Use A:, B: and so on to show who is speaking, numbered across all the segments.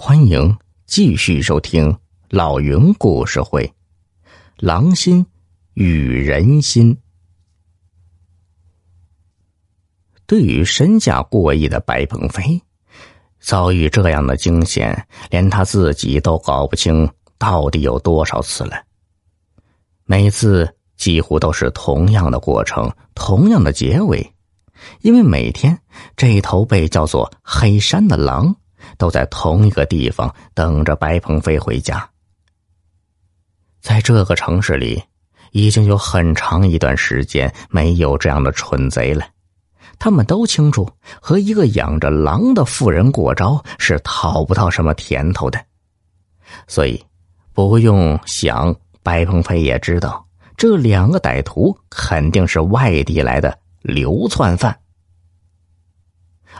A: 欢迎继续收听老云故事会，《狼心与人心》。对于身价过亿的白鹏飞，遭遇这样的惊险，连他自己都搞不清到底有多少次了。每次几乎都是同样的过程，同样的结尾，因为每天这头被叫做黑山的狼。都在同一个地方等着白鹏飞回家。在这个城市里，已经有很长一段时间没有这样的蠢贼了。他们都清楚，和一个养着狼的妇人过招是讨不到什么甜头的。所以，不用想，白鹏飞也知道，这两个歹徒肯定是外地来的流窜犯。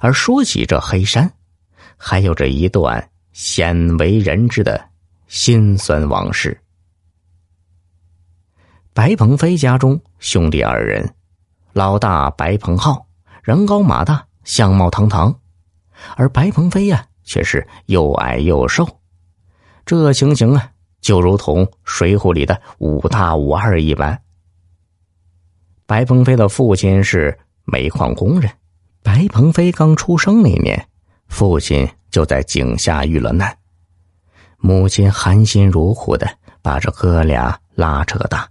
A: 而说起这黑山。还有着一段鲜为人知的辛酸往事。白鹏飞家中兄弟二人，老大白鹏浩人高马大，相貌堂堂，而白鹏飞呀却是又矮又瘦，这情形啊就如同《水浒》里的五大五二一般。白鹏飞的父亲是煤矿工人，白鹏飞刚出生那年。父亲就在井下遇了难，母亲含辛茹苦的把这哥俩拉扯大，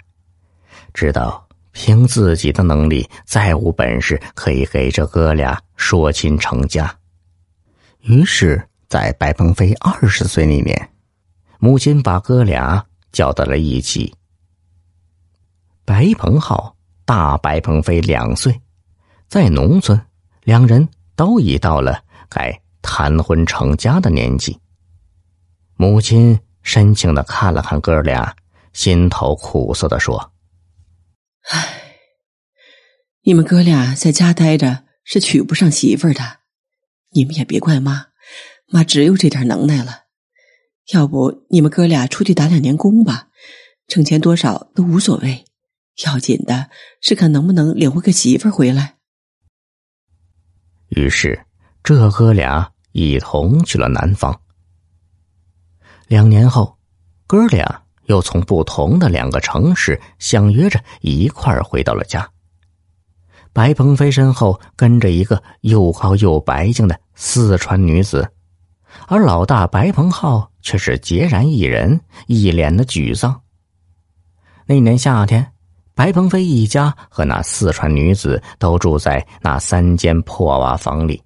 A: 知道凭自己的能力再无本事可以给这哥俩说亲成家，于是，在白鹏飞二十岁那年，母亲把哥俩叫到了一起。白鹏浩大白鹏飞两岁，在农村，两人都已到了该。谈婚成家的年纪，母亲深情的看了看哥俩，心头苦涩的说：“
B: 唉，你们哥俩在家待着是娶不上媳妇的，你们也别怪妈，妈只有这点能耐了。要不你们哥俩出去打两年工吧，挣钱多少都无所谓，要紧的是看能不能领回个媳妇回来。”
A: 于是，这哥俩。一同去了南方。两年后，哥俩又从不同的两个城市相约着一块儿回到了家。白鹏飞身后跟着一个又高又白净的四川女子，而老大白鹏浩却是孑然一人，一脸的沮丧。那年夏天，白鹏飞一家和那四川女子都住在那三间破瓦房里。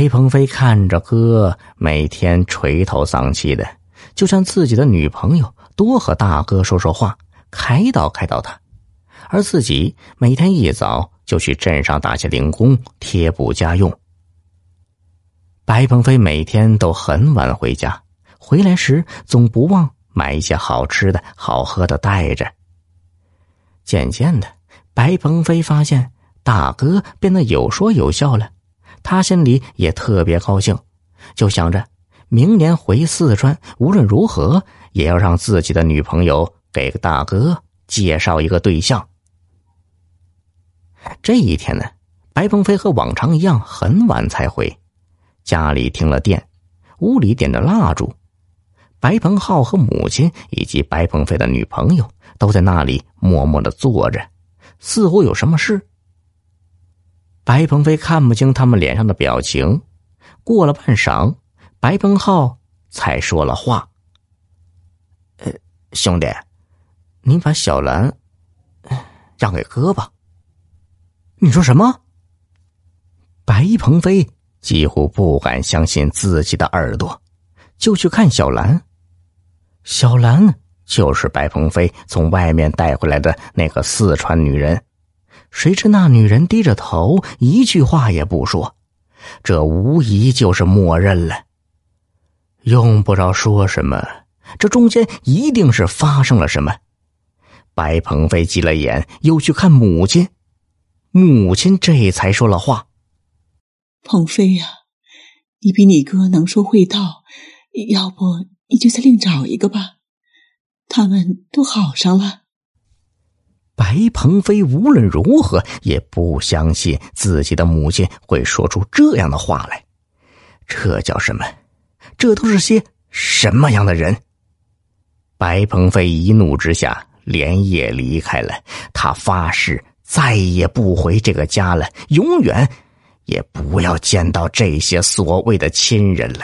A: 白鹏飞看着哥每天垂头丧气的，就像自己的女朋友多和大哥说说话，开导开导他，而自己每天一早就去镇上打些零工贴补家用。白鹏飞每天都很晚回家，回来时总不忘买一些好吃的好喝的带着。渐渐的，白鹏飞发现大哥变得有说有笑了。他心里也特别高兴，就想着明年回四川，无论如何也要让自己的女朋友给大哥介绍一个对象。这一天呢，白鹏飞和往常一样很晚才回，家里停了电，屋里点着蜡烛，白鹏浩和母亲以及白鹏飞的女朋友都在那里默默的坐着，似乎有什么事。白鹏飞看不清他们脸上的表情，过了半晌，白鹏浩才说了话：“呃，兄弟，你把小兰让给哥吧。”你说什么？白鹏飞几乎不敢相信自己的耳朵，就去看小兰。小兰就是白鹏飞从外面带回来的那个四川女人。谁知那女人低着头，一句话也不说，这无疑就是默认了。用不着说什么，这中间一定是发生了什么。白鹏飞急了眼，又去看母亲，母亲这才说了话：“
B: 鹏飞呀，你比你哥能说会道，要不你就再另找一个吧，他们都好上了。”
A: 白鹏飞无论如何也不相信自己的母亲会说出这样的话来，这叫什么？这都是些什么样的人？白鹏飞一怒之下连夜离开了，他发誓再也不回这个家了，永远也不要见到这些所谓的亲人了。